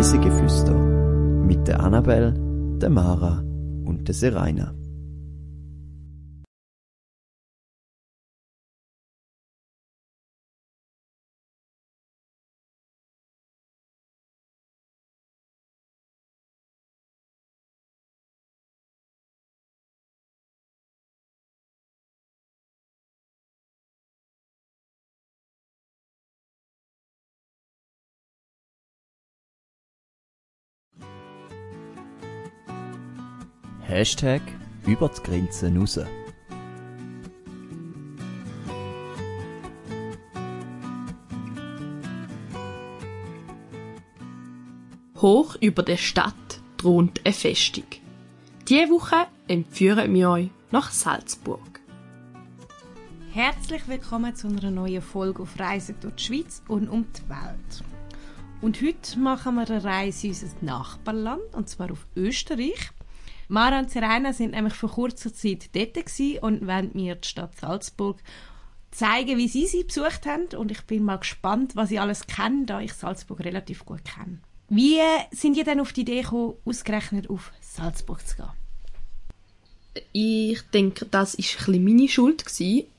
Reisegeflüster mit der Annabel, der Mara und der Seraina. Hashtag über die Grenzen raus. Hoch über der Stadt thront eine Festung. Diese Woche entführen wir euch nach Salzburg. Herzlich willkommen zu einer neuen Folge auf Reisen durch die Schweiz und um die Welt. Und heute machen wir eine Reise in unser Nachbarland, und zwar auf Österreich. Mara und Serena sind nämlich vor kurzer Zeit dort und wollen mir die Stadt Salzburg zeigen, wie sie sie besucht haben. Und ich bin mal gespannt, was sie alles kennen, da ich Salzburg relativ gut kenne. Wie sind ihr denn auf die Idee gekommen, ausgerechnet auf Salzburg zu gehen? Ich denke, das war meine Schuld.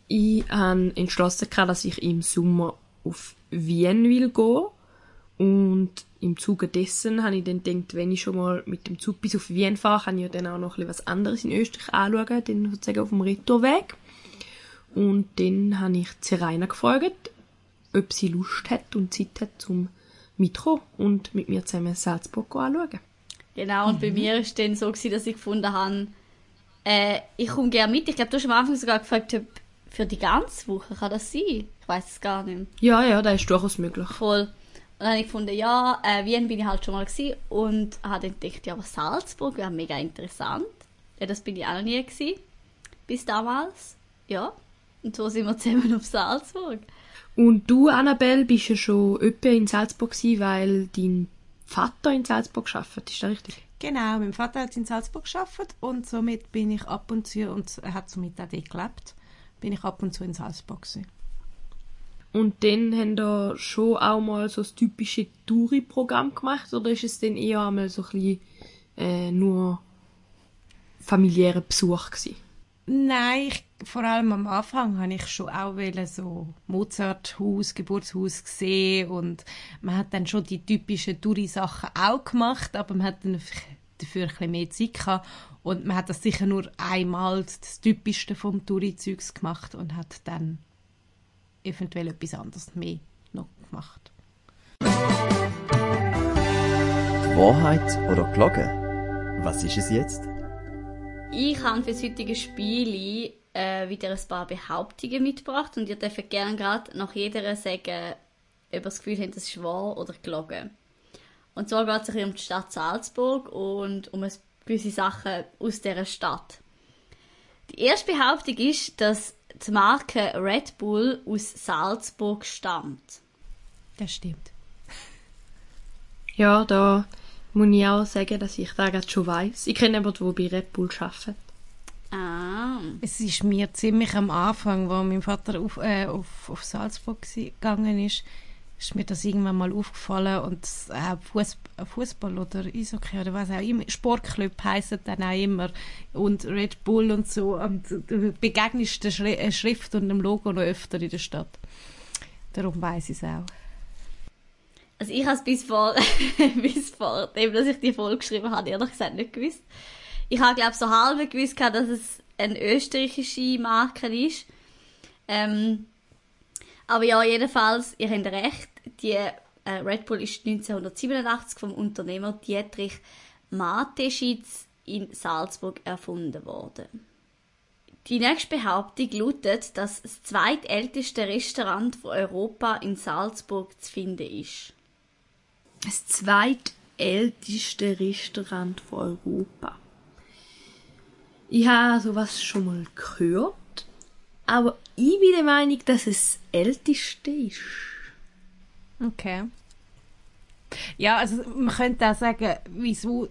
Ich habe entschlossen, dass ich im Sommer auf Wien will gehen und im Zuge dessen habe ich dann gedacht, wenn ich schon mal mit dem Zug bis auf Wien fahre, kann ich ja dann auch noch ein bisschen was anderes in Österreich anschauen, dann sozusagen auf dem Retourweg. Und dann habe ich Zeraina gefragt, ob sie Lust hat und Zeit hat zum mitkommen und mit mir zusammen Salzburg anschauen. Genau, und mhm. bei mir war es dann so, gewesen, dass ich gefunden habe, äh, ich komme gerne mit. Ich glaube, du hast am Anfang sogar gefragt, ob für die ganze Woche kann das sein? Ich weiß es gar nicht. Ja, ja, das ist durchaus möglich. Voll. Und dann habe ich gefunden, ja, äh, Wien bin ich halt schon mal gewesen und habe dann gedacht, ja, aber Salzburg wäre mega interessant. Ja, das bin ich auch noch nie gewesen. Bis damals. Ja. Und so sind wir zusammen auf Salzburg. Und du, Annabelle, bist ja schon öppe in Salzburg gewesen, weil dein Vater in Salzburg arbeitet. Ist das richtig? Genau, mein Vater hat in Salzburg gearbeitet und somit bin ich ab und zu, und er hat somit auch dort gelebt, bin ich ab und zu in Salzburg gewesen. Und dann haben da schon auch mal so das typische Touri-Programm gemacht oder ist es dann eher einmal so ein bisschen äh, nur familiärer Besuch gewesen? Nein, ich, vor allem am Anfang habe ich schon auch so Mozarthaus, Geburtshaus gesehen und man hat dann schon die typischen Touri-Sachen auch gemacht, aber man hat dann dafür ein mehr Zeit gehabt und man hat das sicher nur einmal das Typischste vom Touri-Zeugs gemacht und hat dann eventuell etwas anderes mehr noch gemacht. Wahrheit oder Glocke? Was ist es jetzt? Ich habe für das heutige Spiel äh, wieder ein paar Behauptungen mitgebracht und ihr dürft gerne gerade nach jeder sagen, ob ihr das Gefühl habt, das ist wahr oder gelogen. Und zwar geht es um die Stadt Salzburg und um gewisse Sachen aus dieser Stadt. Die erste Behauptung ist, dass die Marke Red Bull aus Salzburg stammt. Das stimmt. Ja, da muss ich auch sagen, dass ich das schon weiß. Ich kenne jemanden, der bei Red Bull arbeitet. Ah. Es ist mir ziemlich am Anfang, wo mein Vater auf, äh, auf, auf Salzburg gegangen ist, ist mir das irgendwann mal aufgefallen und äh, Fußball oder Eishockey oder was auch immer, Sportclub heisst dann auch immer und Red Bull und so und du begegnest der Schri äh, Schrift und dem Logo noch öfter in der Stadt. Darum weiß ich es auch. Also ich habe es bis vor, bis vor dem, dass ich die Folge geschrieben habe, ehrlich gesagt nicht gewusst. Ich habe glaube so halb gewusst, dass es eine österreichische Marke ist. Ähm, aber ja, jedenfalls, ihr habt recht, die äh, Red Bull ist 1987 vom Unternehmer Dietrich Mateschitz in Salzburg erfunden worden. Die nächste Behauptung lautet, dass das zweitälteste Restaurant von Europa in Salzburg zu finden ist. Das zweitälteste Restaurant von Europa. Ich habe sowas schon mal gehört, aber ich bin der Meinung, dass es das älteste ist. Okay. Ja, also man könnte auch sagen, wieso,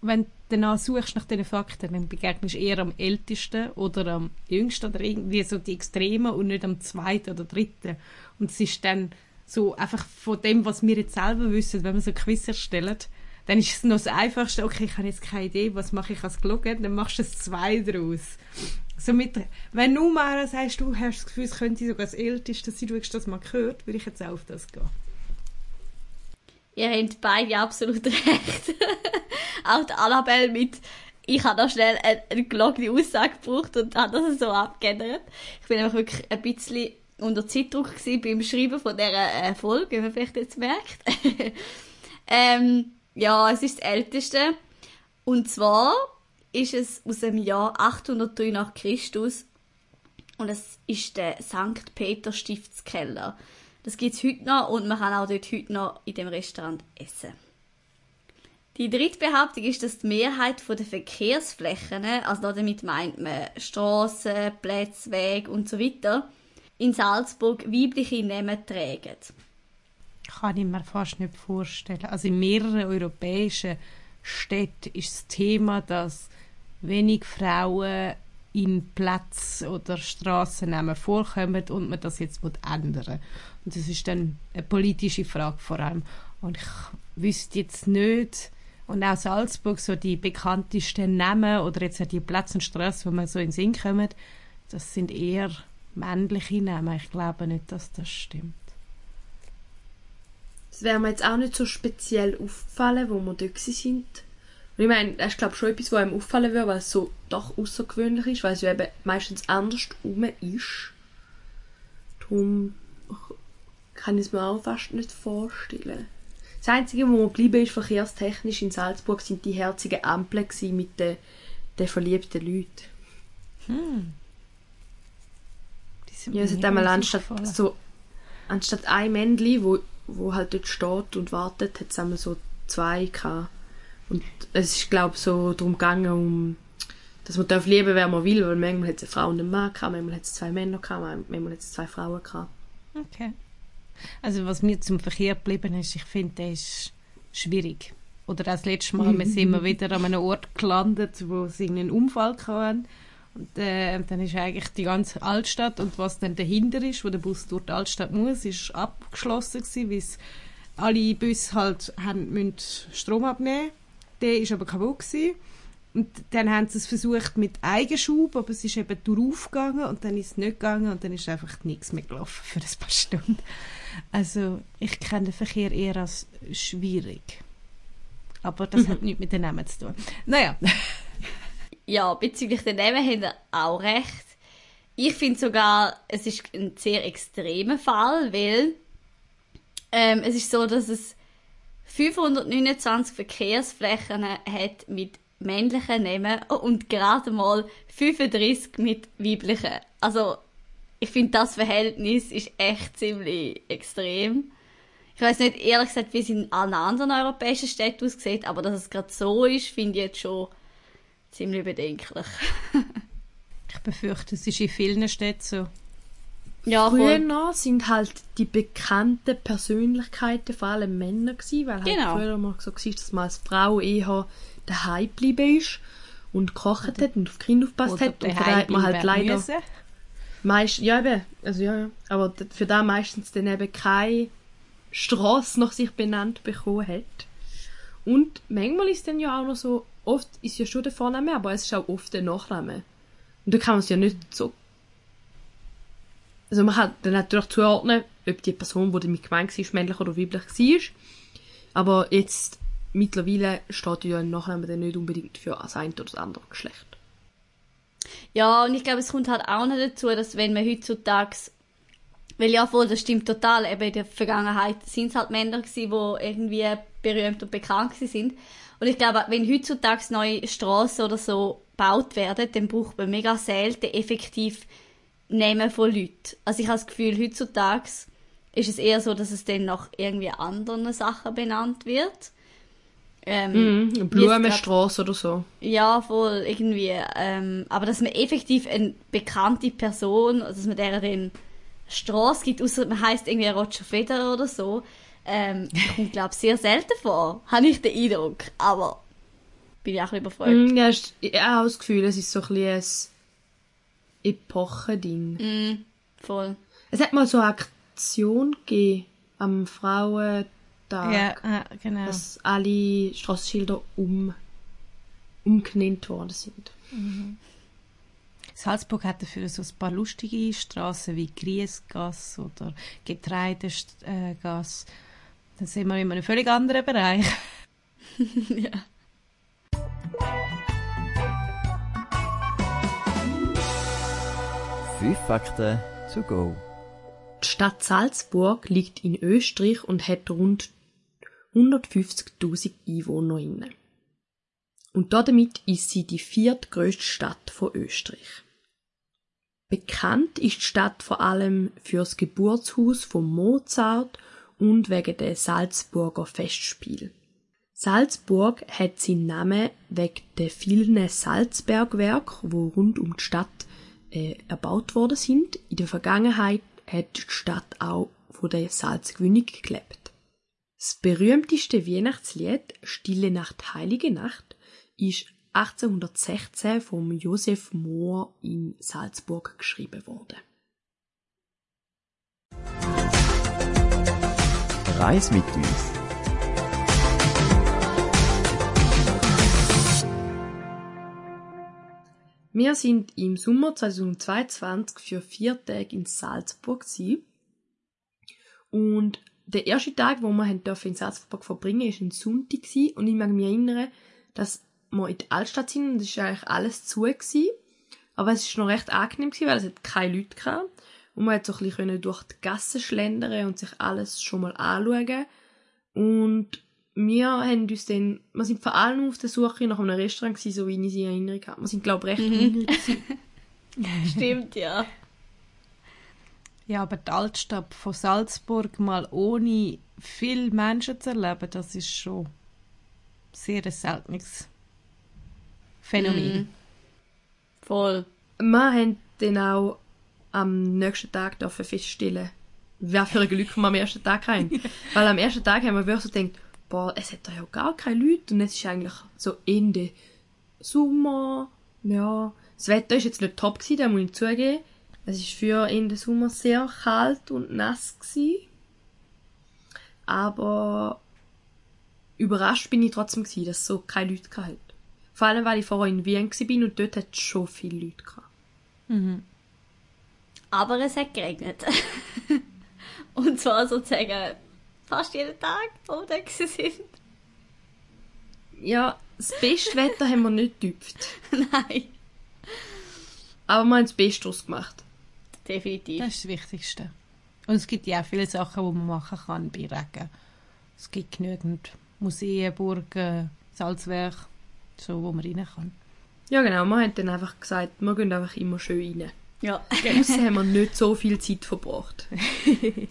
wenn du danach suchst nach diesen Fakten, dann begegnest du eher am ältesten oder am jüngsten oder irgendwie so die Extremen und nicht am zweiten oder dritten. Und es ist dann so einfach von dem, was wir jetzt selber wissen, wenn wir so Quiz erstellen, dann ist es noch das Einfachste, okay, ich habe jetzt keine Idee, was mache ich als Glocke, dann machst du es zwei draus. So mit, wenn du mal sagst, du hast das Gefühl, es könnte sogar das Älteste sein, du hast das mal gehört, würde ich jetzt auch auf das gehen. Ihr habt beide absolut recht. auch die Annabelle mit, ich habe da schnell eine, eine gelockte Aussage gebraucht und habe das so abgeändert. Ich bin einfach wirklich ein bisschen unter Zeitdruck beim Schreiben von dieser äh, Folge, wie man vielleicht jetzt merkt. ähm, ja, es ist das älteste. Und zwar ist es aus dem Jahr 803 nach Christus und es ist der St. Peter Stiftskeller. Das gibt es heute noch und man kann auch dort heute noch in dem Restaurant essen. Die dritte Behauptung ist, dass die Mehrheit der Verkehrsflächen, also damit meint man Straßen, Plätze, Wege und so weiter, in Salzburg weibliche Namen tragen. Kann ich mir fast nicht vorstellen. Also in mehreren europäischen Städten ist das Thema, dass wenig Frauen in Plätze oder Strassennamen vorkommen und man das jetzt ändern Und das ist dann eine politische Frage vor allem. Und ich wüsste jetzt nicht, und auch Salzburg, so die bekanntesten Namen oder jetzt auch die Plätze und Straßen, wo man so in den Sinn kommt, das sind eher männliche Namen. Ich glaube nicht, dass das stimmt. Das wäre mir jetzt auch nicht so speziell aufgefallen, wo wir dort sind. Und ich meine, das ist glaube schon etwas, was einem auffallen würde, weil es so doch außergewöhnlich ist, weil es ja eben meistens anders rum ist. Darum kann ich es mir auch fast nicht vorstellen. Das Einzige, wo geblieben ist, verkehrstechnisch in Salzburg, sind die herzigen Ampeln mit den, den verliebten Leuten. Hm. Ja, es hat einmal anstatt so, anstatt ein Männchen, wo, wo halt dort steht und wartet, hat es einmal so zwei gehabt. Und es ist, glaube ich, so darum gegangen, um, dass man darf lieben, wer man will, weil manchmal hat es eine Frau und einen Mann gehabt, manchmal hat es zwei Männer gehabt, manchmal hat es zwei Frauen gehabt. Okay. Also was mir zum Verkehr geblieben ist, ich finde, der ist schwierig. Oder das letzte Mal, wir sind wir wieder an einem Ort gelandet, wo es einen Unfall hatten. Äh, dann ist eigentlich die ganze Altstadt und was dann dahinter ist, wo der Bus durch die Altstadt muss, ist abgeschlossen gewesen, weil alle Busse halt haben, müssen Strom abnehmen der ist aber kaputt gewesen. Und dann haben sie es versucht mit Eigenschub, aber es ist eben durchaufgegangen und dann ist es nicht gegangen und dann ist einfach nichts mehr gelaufen für ein paar Stunden. Also ich kenne den Verkehr eher als schwierig. Aber das hat nichts mit den Namen zu tun. Naja. Ja, bezüglich der Namen haben wir auch recht. Ich finde sogar, es ist ein sehr extremer Fall, weil ähm, es ist so, dass es 529 Verkehrsflächen hat mit männlichen Namen und gerade mal 35 mit weiblichen. Also ich finde das Verhältnis ist echt ziemlich extrem. Ich weiß nicht ehrlich gesagt, wie es in allen anderen europäischen Städten aussieht, aber dass es gerade so ist, finde ich jetzt schon ziemlich bedenklich. ich befürchte, es ist in vielen Städten so. Ja, Früher noch sind halt die bekannten Persönlichkeiten vor allem Männer gewesen, weil halt genau. früher mal so war, dass man als Frau eher daheim geblieben ist und gekocht hat und auf Kinder aufgepasst hat und da hat man halt leider meist ja eben also ja, ja aber für da meistens dann eben keine Straße nach sich benannt bekommen hat und manchmal ist dann ja auch noch so oft ist ja schon der Vorname aber es ist auch oft der Nachname und da kann man es ja nicht so also man kann dann natürlich zuordnen, ob die Person, die damit gemeint war, männlich oder weiblich war. Aber jetzt, mittlerweile steht ja ein Nachname dann nicht unbedingt für das eine oder das andere Geschlecht. Ja, und ich glaube, es kommt halt auch noch dazu, dass wenn man heutzutage weil ja voll, das stimmt total. Eben in der Vergangenheit sind es halt Männer die irgendwie berühmt und bekannt sind. Und ich glaube, wenn heutzutage neue Straßen oder so gebaut werden, dann braucht man mega selten effektiv Namen von Leuten. Also ich habe das Gefühl, heutzutage ist es eher so, dass es dann nach irgendwie anderen Sachen benannt wird. Ähm, mm, Blumenstraße oder so. Ja, voll, irgendwie. Ähm, aber dass man effektiv eine bekannte Person, dass man der dann Straße gibt, außer man heißt irgendwie Roger Federer oder so, ähm, kommt, glaube ich, sehr selten vor. Habe ich den Eindruck. Aber bin ich auch ein bisschen überfragt. Mm, ja, ich habe das Gefühl, es ist so ein bisschen Epochending. Mm, voll. Es hat mal so eine Aktion gegeben, am Frauentag, Ja, ja, genau. dass alle Strassenschilder um, umgenannt worden sind. Salzburg hat dafür so ein paar lustige Straßen wie Griesgasse oder Getreidegasse. Dann sind wir in einem völlig anderen Bereich. ja. Fünf Fakten to go. Die Stadt Salzburg liegt in Österreich und hat rund 150.000 EinwohnerInnen. Und damit ist sie die viertgrößte Stadt von Österreich. Bekannt ist die Stadt vor allem fürs Geburtshaus von Mozart und wegen der Salzburger Festspiel. Salzburg hat seinen Namen wegen der vielen Salzbergwerke, wo rund um die Stadt äh, erbaut worden sind. In der Vergangenheit hat die Stadt auch von der Salzgewinnung gelebt. Das berühmteste Weihnachtslied Stille Nacht, Heilige Nacht ist 1816 vom Josef Mohr in Salzburg geschrieben worden. Reis mit uns. Wir sind im Sommer 2022 für vier Tage in Salzburg gewesen. und der erste Tag, wo wir in Salzburg verbringen, ist ein Sonntag gewesen. und ich mag mich erinnern, dass wir in die Altstadt sind und es ist eigentlich alles zu gewesen. aber es ist noch recht angenehm gewesen, weil es keine Leute gehabt und man hat so ein bisschen durch die Gassen schlendern und sich alles schon mal anschauen und wir haben uns dann, wir sind vor allem auf der Suche nach einem Restaurant gewesen, so wie ich sie in Erinnerung habe. Wir sind, glaube ich, recht hungrig gewesen. Stimmt, ja. Ja, aber die Altstadt von Salzburg mal ohne viele Menschen zu erleben, das ist schon sehr ein seltenes Phänomen. Voll. Wir haben dann auch am nächsten Tag dürfen feststellen, wer für ein Glück wir am ersten Tag haben. Weil am ersten Tag haben wir wirklich so gedacht, boah, es hat da ja gar keine Leute und es ist eigentlich so Ende Sommer, ja. Das Wetter ist jetzt nicht top gewesen, da muss ich zugeben. Es ist für Ende Sommer sehr kalt und nass gewesen. Aber überrascht bin ich trotzdem gewesen, dass es so keine Leute gehabt. Vor allem, weil ich vorher in Wien bin und dort hat es schon viele Leute gehabt. Aber es hat geregnet. Und zwar sozusagen fast jeden Tag, wo wir da gewesen sind. Ja, das beste Wetter haben wir nicht getüpft. Nein. Aber wir haben das Beste daraus gemacht. Definitiv. Das ist das Wichtigste. Und es gibt ja auch viele Sachen, die man machen kann bei Regen. Es gibt genügend Museen, Burgen, Salzwerk, so, wo man rein kann. Ja, genau. Wir haben dann einfach gesagt, wir gehen einfach immer schön rein. Ja. Aussen haben wir nicht so viel Zeit verbracht.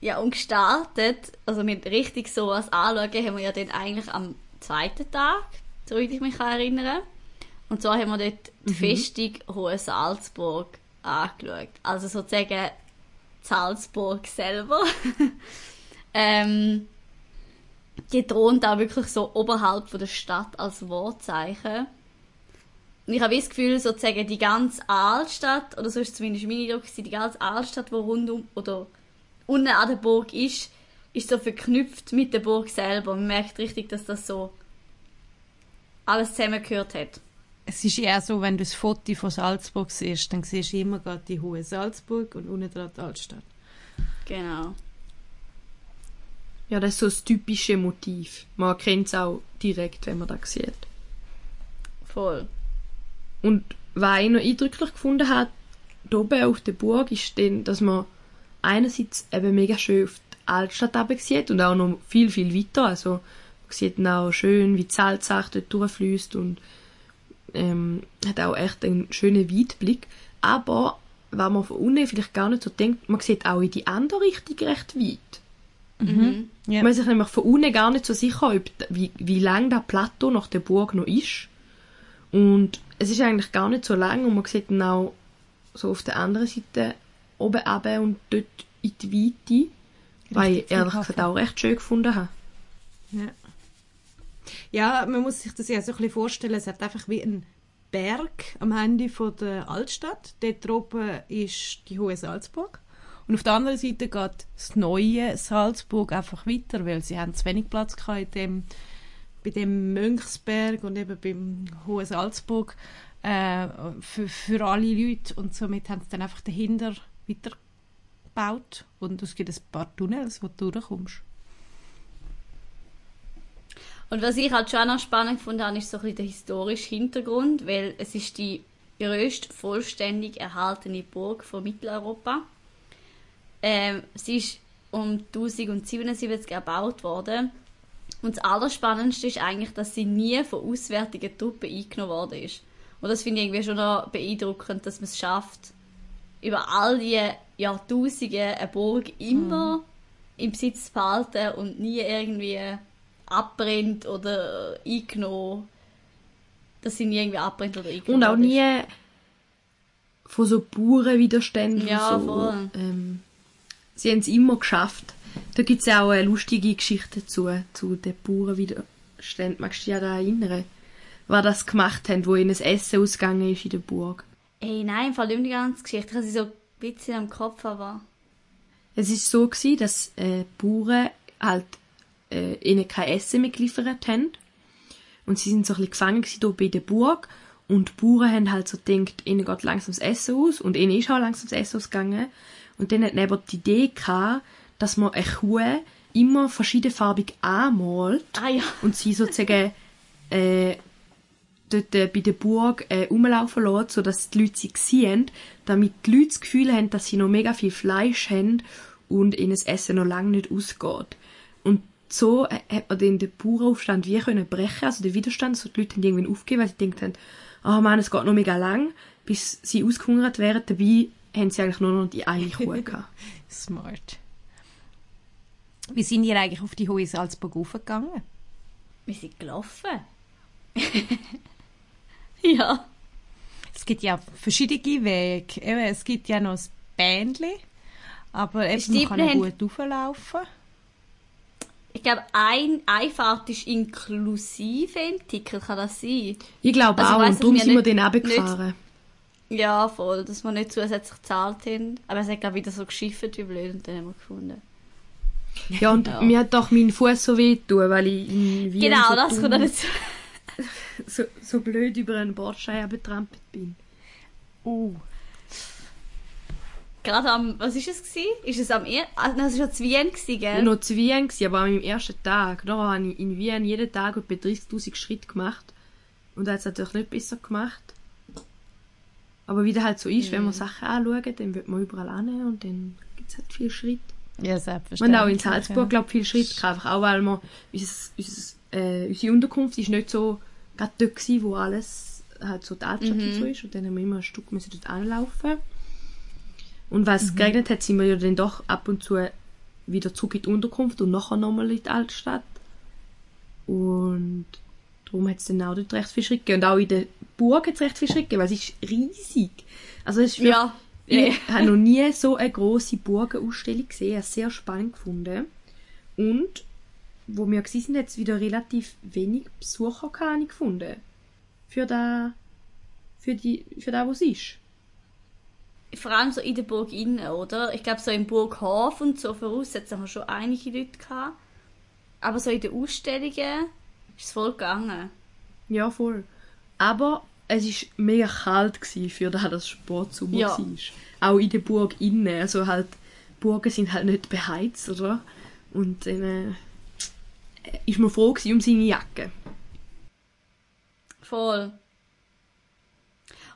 Ja, und gestartet, also mit richtig so was anschauen, haben wir ja dann eigentlich am zweiten Tag, soweit ich mich kann erinnern Und zwar haben wir dort die Festung Hohe Salzburg angeschaut. Also sozusagen Salzburg selber. ähm, die thront auch wirklich so oberhalb von der Stadt als Wortzeichen. Und ich habe das Gefühl, sozusagen die ganze Altstadt, oder so ist zumindest mein Eindruck, die ganze Altstadt, die rundum, oder unten an der Burg ist, ist so verknüpft mit der Burg selber. Man merkt richtig, dass das so alles zusammengehört hat. Es ist ja auch so, wenn du das Foto von Salzburg siehst, dann siehst du immer gerade die hohe Salzburg und unten dran die Altstadt. Genau. Ja, das ist so das typische Motiv. Man erkennt es auch direkt, wenn man das sieht. Voll. Und was ich noch eindrücklich gefunden habe, hier oben auf der Burg, ist dann, dass man einerseits eben mega schön auf die Altstadt sieht und auch noch viel, viel weiter. Also, man sieht dann auch schön, wie die Salzach dort durchfließt und ähm, hat auch echt einen schönen Weitblick. Aber, wenn man von unten vielleicht gar nicht so denkt, man sieht auch in die andere Richtung recht weit. Ja. Man ist sich nämlich von unten gar nicht so sicher, ob, wie, wie lang das Plateau nach der Burg noch ist. Und es ist eigentlich gar nicht so lang und man sieht dann auch so auf der anderen Seite oben runter und dort in die Weite, weil ich ehrlich gesagt auch recht schön gefunden habe. Ja. ja, man muss sich das ja so ein bisschen vorstellen, es hat einfach wie ein Berg am Ende von der Altstadt. Dort oben ist die Hohe Salzburg Und auf der anderen Seite geht das neue Salzburg einfach weiter, weil sie haben zu wenig Platz gehabt in dem, bei dem Mönchsberg und eben beim Hohen Salzburg äh, für, für alle Leute. Und somit haben sie dann einfach dahinter weitergebaut. Und es gibt ein paar Tunnels, wo du durchkommst. Und was ich halt schon noch spannend habe, ist so ein bisschen der historische Hintergrund, weil es ist die grösste vollständig erhaltene Burg von Mitteleuropa. Ähm, sie ist um 1077 erbaut worden. Und das Allerspannendste ist eigentlich, dass sie nie von auswärtigen Truppen eingenommen worden ist. Und das finde ich irgendwie schon noch beeindruckend, dass man es schafft, über all die Jahrtausende eine Burg immer mm. im Besitz zu behalten und nie irgendwie abbrennt oder eingenommen. Dass sie nie irgendwie abbrennt oder eingenommen Und auch nie von so Bauernwiderständen ja, so. voll. Ähm, sie haben es immer geschafft. Da gibt es ja auch eine lustige Geschichte dazu, zu den Bauernwiderständen. Magst du dich ja da erinnern? Was das gemacht haben, wo ihnen das Essen ausgegangen ist in der Burg. Ey, nein, im Fall nicht die ganze Geschichte. Ich habe sie so ein bisschen am Kopf, aber... Es ist so gewesen, dass äh, Bauern halt äh, ihnen kein Essen mehr geliefert haben. Und sie sind so ein bisschen gefangen hier bei der Burg. Und die Bauern haben halt so gedacht, ihnen geht langsam das Essen aus. Und ihnen ist auch langsam das Essen ausgegangen. Und dann hat man eben die Idee gehabt, dass man eine Kuh immer verschiedenfarbig anmalt. Ah ja. Und sie sozusagen äh, dort äh, bei der Burg äh, rumlaufen lässt, sodass die Leute sie sehen, damit die Leute das Gefühl haben, dass sie noch mega viel Fleisch haben und ihnen das Essen noch lange nicht ausgeht. Und so äh, hat man dann den Bauernaufstand wie können brechen, also den Widerstand, so die Leute haben irgendwann aufgegeben, weil sie gedacht haben, oh Mann, es geht noch mega lang, bis sie ausgehungert wären. Dabei haben sie eigentlich nur noch die eine Kuh gehabt. Smart. Wie sind ihr eigentlich auf die Hohe Salzburg aufgegangen? Wir sind gelaufen. ja. Es gibt ja verschiedene Wege. Eben, es gibt ja noch das Bändli, aber eben, man kann gut rauflaufen. Ich glaube, ein, eine Fahrt ist inklusive im Ticket, kann das sein? Ich glaube Also ich auch, weiss, und darum wir sind wir dann runtergefahren. Ja, voll, dass wir nicht zusätzlich gezahlt haben. Aber es hat, glaube wieder so geschifft wie blöd und dann haben wir gefunden. Ja, und Ja. mir hat doch mein Fuß so weh tun, weil ich in Wien genau, so, das kommt dazu. so, so blöd über einen Bordstein betrampelt bin. Oh. Gerade am, was ist es gewesen? Ist es am, er ah, nein, es war ja zu Wien gewesen, gell? Noch zu Wien gewesen, aber meinem ersten Tag, da habe ich in Wien jeden Tag etwa 30'000 Schritte gemacht. Und da hat es natürlich nicht besser gemacht. Aber wie das halt so ist, wenn Mhm. man Sachen anschaut, dann wird man überall hin und dann gibt es halt viel Schritt. Ja, selbstverständlich. haben auch in Salzburg, glaube viel Schritt einfach auch weil wir, unser, unser, äh, unsere Unterkunft ist nicht so gerade dort gewesen, wo alles halt so die Altstadt und so ist und dann haben wir immer ein Stück müssen dort anlaufen. Und weil es geregnet hat, sind wir ja dann doch ab und zu wieder zurück in die Unterkunft und nachher nochmal in die Altstadt. Und darum hat es dann auch dort recht viel Schritt gegeben. Und auch in der Burg hat es recht viel Schritt gegeben, weil es ist riesig. Also es ist wirklich- Ja. Ich habe noch nie so eine grosse Burgenausstellung gesehen. Ich habe es sehr spannend gefunden. Und wo wir sind, hat es wieder relativ wenig Besucher habe ich gefunden. Für da, für die, für da, wo es ist. Vor allem so in der Burg innen, oder? Ich glaube, so im Burghof und so voraus hat es schon einige Leute gehabt. Aber so in den Ausstellungen ist es voll gegangen. Ja, voll. Aber es ist mega kalt gewesen, für da das Sportsommer Ja. war. Auch in der Burg innen. Also halt, Burgen sind halt nicht beheizt, oder? Und dann äh, ist man froh gewesen um seine Jacke. Voll.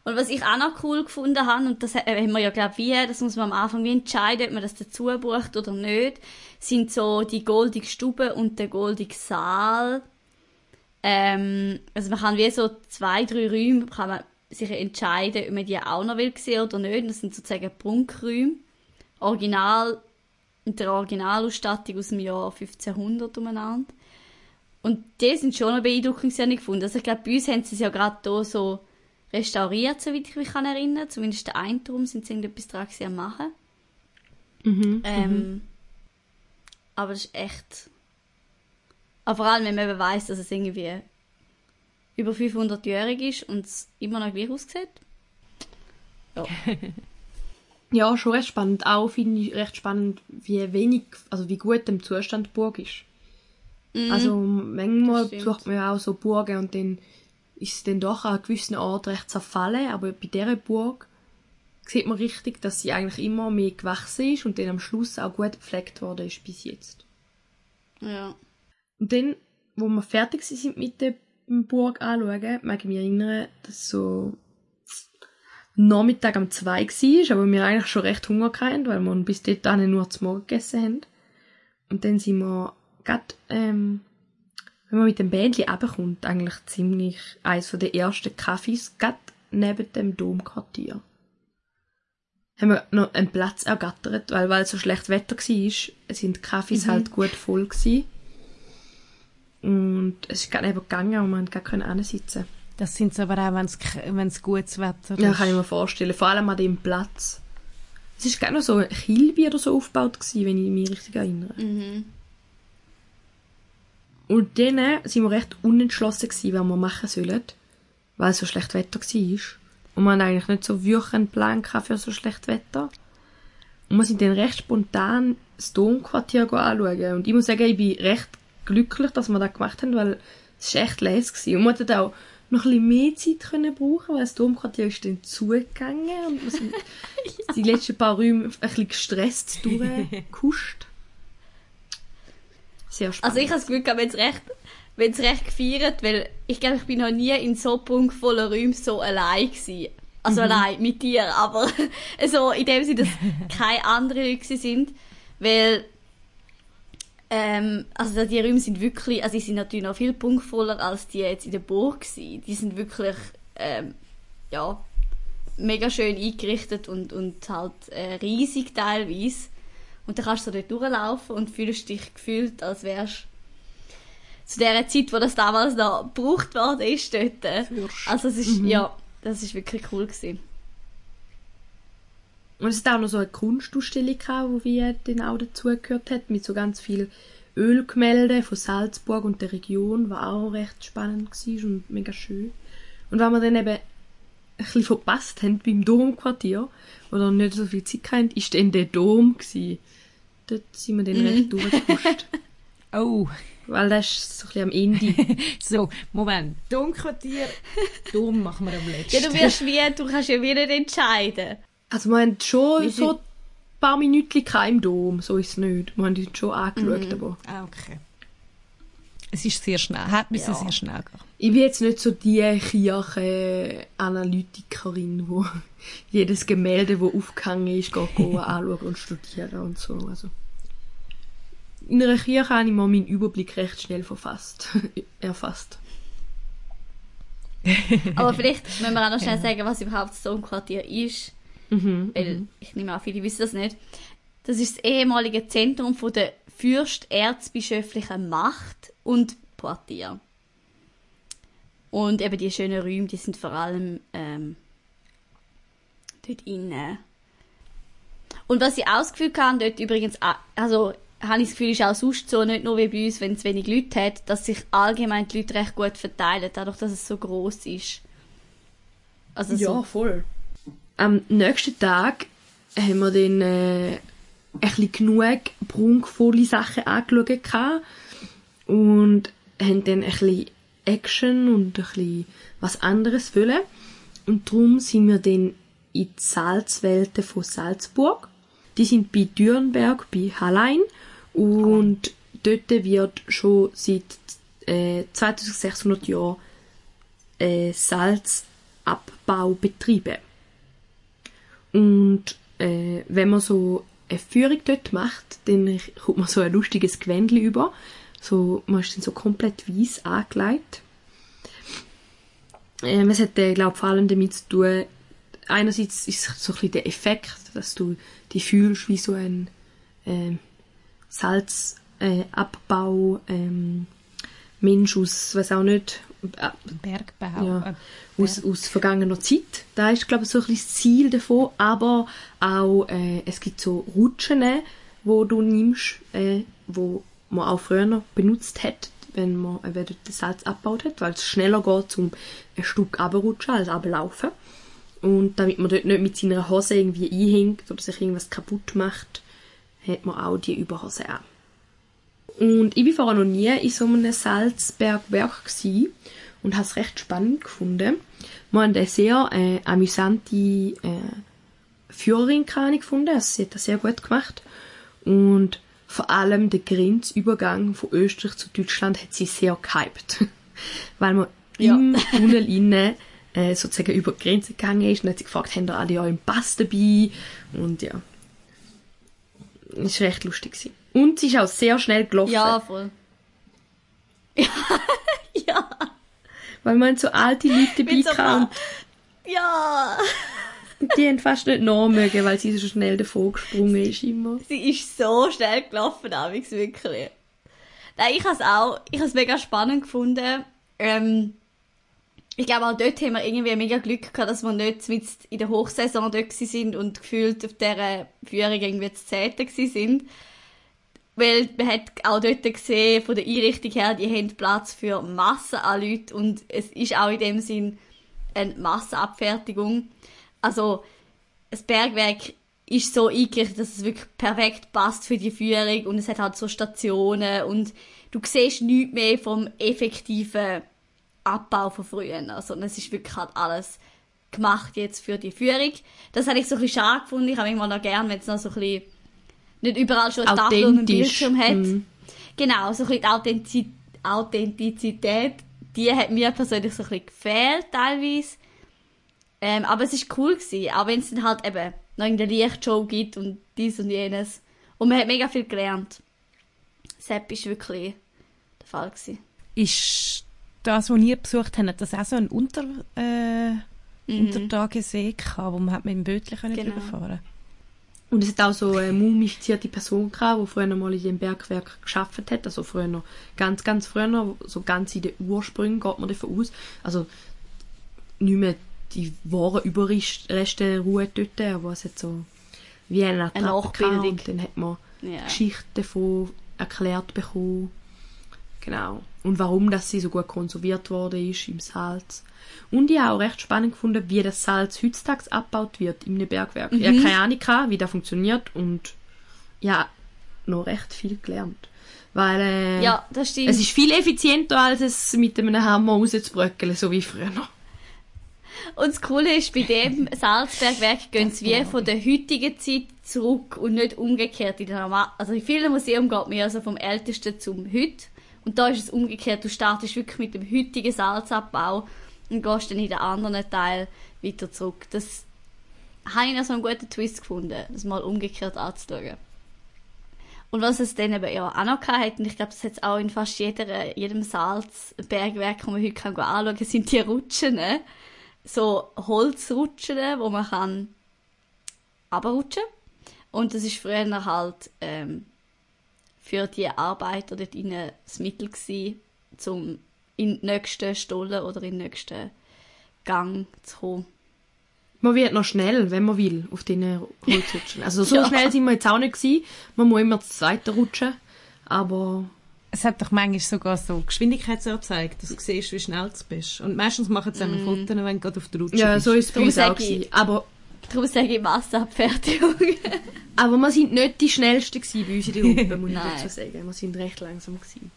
Und was ich auch noch cool gefunden habe, und das äh, haben wir ja, glaube wie, das muss man am Anfang wie entscheiden, ob man das dazu bucht oder nicht, sind so die goldige Stube und der goldige Saal. Ähm, also man kann wie so zwei, drei Räume, kann man sich entscheiden, ob man die auch noch will sehen oder nicht. Das sind sozusagen Prunkräume. Original, mit der Originalausstattung aus dem Jahr 1500 umeinander. Und die sind schon noch beeindruckend, habe ich gefunden. Also ich glaube, bei uns haben sie es ja gerade hier so restauriert, soweit ich mich kann erinnern. Zumindest der einen Turm sind sie irgendetwas dran am machen. Mhm. Ähm, Aber das ist echt... Aber vor allem, wenn man eben weiss, dass es irgendwie über 500-jährig ist und es immer noch gleich aussieht. Ja. Ja, schon recht spannend. Auch finde ich recht spannend, wie wenig, also wie gut im Zustand die Burg ist. Also manchmal besucht man ja auch so Burgen und dann ist es dann doch an gewissen Orten recht zerfallen, aber bei dieser Burg sieht man richtig, dass sie eigentlich immer mehr gewachsen ist und dann am Schluss auch gut gepflegt worden ist bis jetzt. Ja. Und dann, wo wir fertig sind mit der Burg anschauen, mag ich mich erinnern, dass so Nachmittag um zwei war, aber wir eigentlich schon recht Hunger hatten, weil wir bis dahin nur zum Morgen gegessen haben. Und dann sind wir grad, ähm, wenn man mit dem Bändchen runterkommt, eigentlich ziemlich eines von der ersten Kaffees, grad neben dem Domquartier. Haben wir noch einen Platz ergattert, weil, weil so schlecht Wetter war, sind die Kaffees halt gut voll gewesen. Und es ist gerade eben gegangen und man konnte gar sitzen. Das sind aber auch, wenn es gutes Wetter Ja, ist. kann ich mir vorstellen. Vor allem an dem Platz. Es ist gerade noch so ein Kilby oder so aufgebaut gewesen, wenn ich mich richtig erinnere. Mhm. Und dann sind wir recht unentschlossen gewesen, was wir machen sollen, weil so schlecht Wetter war. Und wir haben eigentlich nicht so wirklich einen Plan für so schlecht Wetter. Und wir sind dann recht spontan das Domquartier anschauen. Und ich muss sagen, ich bin recht glücklich, dass wir das gemacht haben, weil es war echt leise gewesen. Und wir hätten auch noch ein bisschen mehr Zeit können brauchen, weil das Domquartier ist dann zugegangen und wir sind die letzten paar Räume ein bisschen gestresst durchgekuscht. Sehr spannend. Also ich habe das Gefühl, wenn es recht, wenn's recht gefeiert, weil ich glaube, ich bin noch nie in so punktvollen Räumen so allein gewesen. Also allein mit dir, aber so in dem Sinne, dass keine anderen Leute sind, weil ähm, also die Räume sind wirklich, also die sind natürlich noch viel punktvoller als die jetzt in der Burg gewesen. Die sind wirklich, ähm, ja, mega schön eingerichtet und, und halt äh, riesig teilweise. Und dann kannst du dort durchlaufen und fühlst dich gefühlt, als wärst zu der Zeit, wo das damals noch gebraucht worden ist, dort. Also es ist, ja, das ist wirklich cool gewesen. Und es hat auch noch so eine Kunstausstellung wo wir dann auch dazugehört hat, mit so ganz viel Ölgemälde von Salzburg und der Region, was auch recht spannend war und mega schön. Und was wir dann eben ein bisschen verpasst haben beim Domquartier, wir nicht so viel Zeit hatten, ist dann der Dom gewesen. Dort sind wir dann recht durchgepusht. Oh, Weil das ist so ein bisschen am Ende. so, Moment. Domquartier, Dom machen wir am letzten. Ja, du wirst wie, du kannst ja wieder entscheiden. Also wir haben schon so ein paar Minuten im Dom, so ist es nicht. Wir haben uns schon angeschaut, aber Ah, okay. Es ist sehr schnell, hat müssen Ja. sehr schnell gehen. ich bin jetzt nicht so die Kirche-Analytikerin, wo jedes Gemälde, wo aufgehangen ist, geht anschauen und studieren und so. Also in einer Kirche habe ich mal meinen Überblick recht schnell verfasst, erfasst. Aber vielleicht müssen wir auch noch schnell sagen, was überhaupt das Domquartier ist. Mhm. Weil ich nehme an, viele wissen das nicht. Das ist das ehemalige Zentrum von der fürsterzbischöflichen Macht und Quartier. Und eben die schönen Räume, die sind vor allem ähm, dort innen. Und was ich ausgefühlt habe, dort übrigens, also habe ich das Gefühl, ist auch sonst so, nicht nur wie bei uns, wenn es wenig Leute hat, dass sich allgemein die Leute recht gut verteilen, dadurch, dass es so groß ist. Also so, voll. Am nächsten Tag haben wir dann äh, ein bisschen genug prunkvolle Sachen angeschaut und haben dann ein bisschen Action und ein bisschen was anderes wollen. Und darum sind wir dann in die Salzwelten von Salzburg. Die sind bei Dürnberg, bei Hallein. Und dort wird schon seit äh, 2600 Jahren äh, Salzabbau betrieben. Und äh, wenn man so eine Führung dort macht, dann kommt man so ein lustiges Gewändel über. So, man ist dann so komplett weiß angelegt. Ähm, es hat, äh, glaube vor allem damit zu tun, einerseits ist es so ein bisschen der Effekt, dass du die fühlst wie so ein ähm, Salzabbau, äh, ähm, Mensch aus, weiß auch nicht, äh, Bergbau. ja, Äh, aus, aus vergangener Zeit. Da ist, glaube ich, so ein bisschen das Ziel davon. Aber auch, äh, es gibt so Rutschen, wo du nimmst, äh, wo man auch früher noch benutzt hat, wenn man äh, das Salz abgebaut hat, weil es schneller geht, zum ein Stück runterrutschen als runterlaufen. Und damit man dort nicht mit seiner Hose irgendwie einhängt oder sich irgendwas kaputt macht, hat man auch die Überhose an. Und ich war vorher noch nie in so einem Salzbergwerk gewesen und habe es recht spannend gefunden. Wir haben eine sehr äh, amüsante äh, Führerin gefunden, also sie hat das sehr gut gemacht. Und vor allem der Grenzübergang von Österreich zu Deutschland hat sie sehr gehypt. Weil man Ja. im Tunnel innen äh, sozusagen über die Grenze gegangen ist und hat sie gefragt, haben da alle euren Pass dabei? Und ja. Das war recht lustig. Gewesen. Und sie ist auch sehr schnell gelaufen. Ja, voll. ja, Weil man so alte Leute dabei so hatte ja. die haben fast nicht nachmögen, weil sie so schnell davor gesprungen ist immer. Sie ist so schnell gelaufen, Alex, wirklich. Nein, ich habe es auch, ich habe es mega spannend gefunden. Ähm, ich glaube, auch dort haben wir irgendwie mega Glück gehabt, dass wir nicht mit in der Hochsaison dort sind und gefühlt auf dieser Führung irgendwie zu Zehnten sind. Weil man hat auch dort gesehen, von der Einrichtung her, die haben Platz für Massen an Leuten und es ist auch in dem Sinn eine Massenabfertigung. Also, das Bergwerk ist so eingerichtet, dass es wirklich perfekt passt für die Führung und es hat halt so Stationen und du siehst nichts mehr vom effektiven Abbau von früher, sondern es ist wirklich halt alles gemacht jetzt für die Führung. Das habe ich so ein bisschen schade gefunden. Ich habe immer noch gern, wenn es noch so ein bisschen nicht überall schon eine Tafel und einen. Bildschirm hat. Mhm. Genau, so ein bisschen die Authentiz Authentizität, die hat mir persönlich so ein bisschen gefehlt teilweise. Ähm, aber es ist cool gewesen, auch wenn es dann halt eben noch in der Lichtshow gibt und dies und jenes. Und man hat mega viel gelernt. Sepp ist wirklich der Fall gewesen. Ist das, was ihr besucht habt, das auch so ein Unter, äh, Mhm. Untertagesee gehabt, wo man hat mit dem Bötchen Genau. drüber fahren Und es hat auch so eine mumifizierte Person gehabt, die früher mal in dem Bergwerk geschafft hat. Also früher noch, ganz, ganz früher noch, so ganz in den Ursprüngen geht man davon aus. Also nicht mehr die wahren Überreste ruhen dort, aber es hat so wie eine Eine Attrappe gehabt Nachbildung. Und dann hat man Ja. Geschichten davon erklärt bekommen. Genau. Und warum das sie so gut konserviert worden ist im Salz. Und ich habe auch recht spannend gefunden, wie das Salz heutzutage abgebaut wird in einem Bergwerk. Ich habe keine Ahnung, gehabt, wie das funktioniert und ja, noch recht viel gelernt. Weil äh, Ja, das stimmt. es ist viel effizienter, als es mit einem Hammer rauszubröckeln, so wie früher. Und das Coole ist, bei dem Salzbergwerk gehen sie wie von der heutigen Zeit zurück und nicht umgekehrt. In der also in vielen Museen geht man ja so vom Ältesten zum Heute. Und da ist es umgekehrt. Du startest wirklich mit dem heutigen Salzabbau und gehst dann in den anderen Teil weiter zurück. Das habe ich noch so einen guten Twist gefunden, das mal umgekehrt anzuschauen. Und was es dann eben ja auch noch hat, und ich glaube, das hat es auch in fast jeder, jedem Salzbergwerk, wo man heute kann anschauen kann, sind die Rutschen. ne? So Holzrutschen, wo man kann runterrutschen. Und das ist früher halt ähm, für die Arbeiter dort innen das Mittel gewesen, um in den nächsten Stollen oder in den nächsten Gang zu kommen. Man wird noch schnell, wenn man will, auf diesen Holzrutschen. Also so Ja. schnell sind wir jetzt auch nicht gewesen. Man muss immer das zweite rutschen. Aber Es hat doch manchmal sogar so Geschwindigkeitsanzeige, dass du siehst, wie schnell du bist. Und meistens machen sie mm. Fotos, wenn du gerade auf der Rutsche ja, bist. so ist es bei uns auch gewesen. Aber, Darum sage ich Massenabfertigung. aber wir sind nicht die schnellsten bei uns in der Gruppe, muss ich dazu sagen. Wir sind recht langsam gewesen.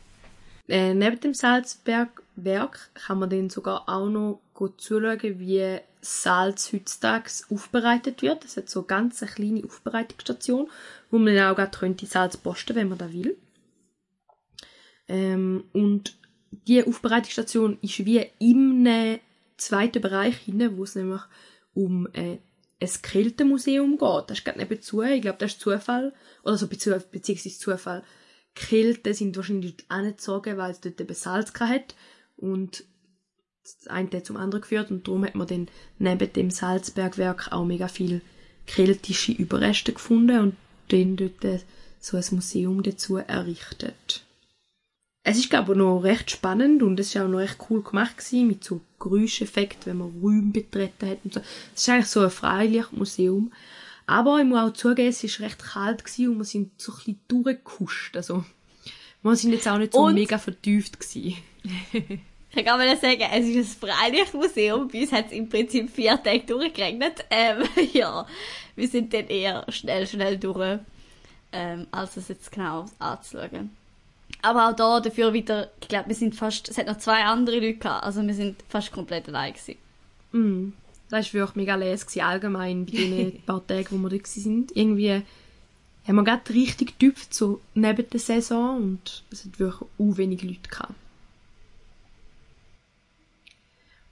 Äh, neben dem Salzbergwerk kann man dann sogar auch noch gut zuschauen, wie Salz heutzutage aufbereitet wird. Es hat so ganz eine kleine Aufbereitungsstation, wo man dann auch gerade könnte Salz posten, wenn man da will. Ähm, und die Aufbereitungsstation ist wie einem zweiten Bereich hinein, wo es nämlich um äh, ein Kältemuseum geht. Das ist gerade nebenzu. Ich glaube, das ist Zufall. Oder so bezieh beziehungsweise Zufall. Kälte sind wahrscheinlich dort angezogen, weil es dort eben Salz gehabt hat. Und das eine hat zum anderen geführt. Und darum hat man dann neben dem Salzbergwerk auch mega viel keltische Überreste gefunden und dann dort so ein Museum dazu errichtet. Es ist, glaube ich, noch recht spannend und es war auch noch recht cool gemacht gewesen, mit so Geräuscheffekten, wenn man Räume betreten hat und so. Es ist eigentlich so ein Freilichtmuseum. Aber ich muss auch zugeben, es war recht kalt gewesen und wir sind so ein bisschen durchgekuscht. Also, wir sind jetzt auch nicht so Und- mega vertieft gewesen. Ich kann mal sagen, es ist ein Freilichtmuseum. Bei uns hat es im Prinzip vier Tage durchgeregnet. Ähm, ja, wir sind dann eher schnell, schnell durch, ähm, als es jetzt genau anzuschauen. Aber auch da dafür wieder, ich glaube, wir sind fast, es hat noch zwei andere Leute gehabt, also wir sind fast komplett allein gewesen. Mm. Das war wirklich mega gewesen, allgemein bei den paar Tagen, wo wir da waren. Irgendwie haben wir gerade richtig getüpft, so neben der Saison und es hat wirklich auch wenig Leute gehabt.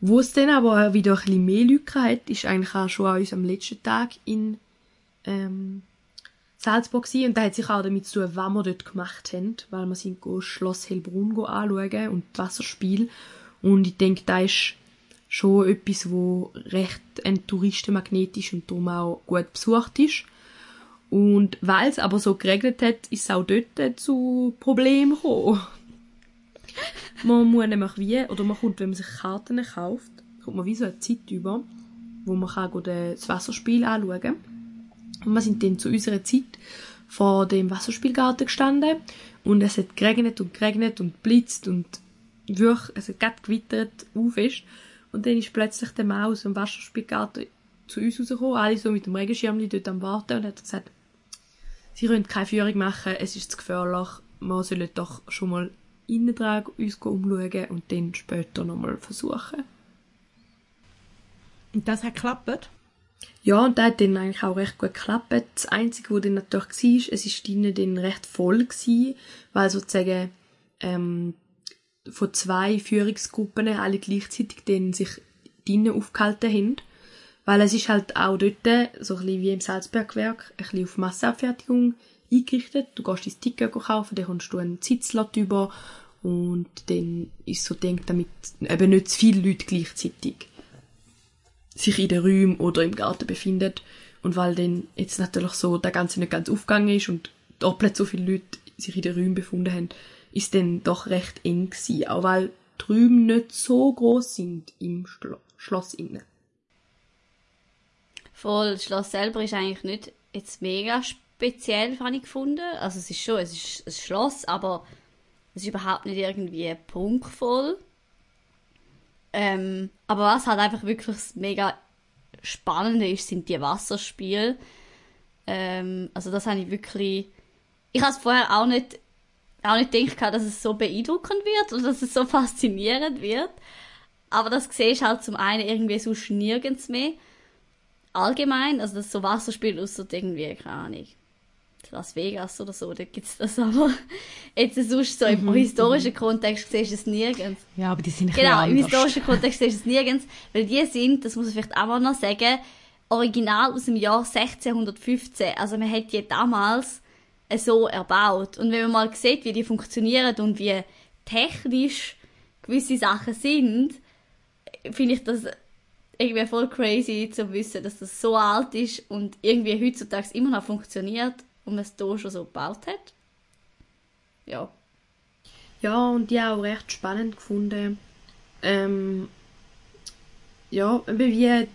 Wo es dann aber wieder ein bisschen mehr Leute hat, ist eigentlich auch schon an unserem letzten Tag in ähm, Salzburg gewesen. Und da hat sich auch damit zu tun, was wir dort gemacht haben, weil wir sind go Schloss Hellbrunn go anschauen und Wasserspiel. Und ich denke, da ist schon etwas, wo recht ein Touristenmagnet ist und darum auch gut besucht ist. Und weil es aber so geregnet hat, ist es auch dort zu Problemen gekommen. man muss nämlich wie, oder man kommt, wenn man sich Karten kauft, kommt man wie so eine Zeit über, wo man kann das Wasserspiel anschauen kann. Und wir sind dann zu unserer Zeit vor dem Wasserspielgarten gestanden und es hat geregnet und geregnet und blitzt und wirklich, es hat gerade gewittert, fest. Und dann ist plötzlich der Mann aus dem Wasserspielgarten zu uns rausgekommen, alle so mit dem Regenschirm dort am Warten und hat gesagt, sie können keine Führung machen, es ist zu gefährlich, wir sollen doch schon mal innen dran uns umschauen und dann später nochmal versuchen. Und das hat geklappt? Ja, und das hat dann eigentlich auch recht gut geklappt. Das Einzige, was dann natürlich war, es war drinnen dann recht voll gewesen, weil sozusagen, ähm, von zwei Führungsgruppen alle gleichzeitig sich drinnen aufgehalten haben. Weil es ist halt auch dort, so ein bisschen wie im Salzbergwerk, ein bisschen auf Massenabfertigung eingerichtet. Du gehst dein Ticket kaufen, dann kommst du einen Sitzslot über und dann ist so denkt, damit eben nicht zu viele Leute gleichzeitig sich in den Räumen oder im Garten befinden. Und weil dann jetzt natürlich so der Ganze nicht ganz aufgegangen ist und doppelt so viele Leute sich in den Räumen befunden haben, ist dann doch recht eng gewesen. Auch weil die Räume nicht so groß sind im Schlo Schloss innen. Voll, das Schloss selber ist eigentlich nicht jetzt mega speziell, habe ich gefunden. Also es ist schon, es ist ein Schloss, aber es ist überhaupt nicht irgendwie prunkvoll. Ähm, aber was halt einfach wirklich mega Spannende ist, sind die Wasserspiele. Ähm, also das habe ich wirklich... Ich habe vorher auch nicht, auch nicht gedacht, dass es so beeindruckend wird und dass es so faszinierend wird. Aber das siehst du halt zum einen irgendwie sonst nirgends mehr. Allgemein, also das so Wasserspiel außer irgendwie, keine Ahnung, Las Vegas oder so, da gibt es das aber. Jetzt sonst so im mhm, historischen mhm. Kontext siehst du es nirgends. Ja, aber die sind Genau, im historischen Kontext siehst du es nirgends, weil die sind, das muss ich vielleicht auch mal noch sagen, original aus dem Jahr 1615. Also man hat die damals so erbaut. Und wenn man mal sieht, wie die funktionieren und wie technisch gewisse Sachen sind, finde ich das irgendwie voll crazy zu wissen, dass das so alt ist und irgendwie heutzutage immer noch funktioniert und man es hier schon so gebaut hat. Ja. Ja, und die auch recht spannend gefunden. Ähm, ja, wie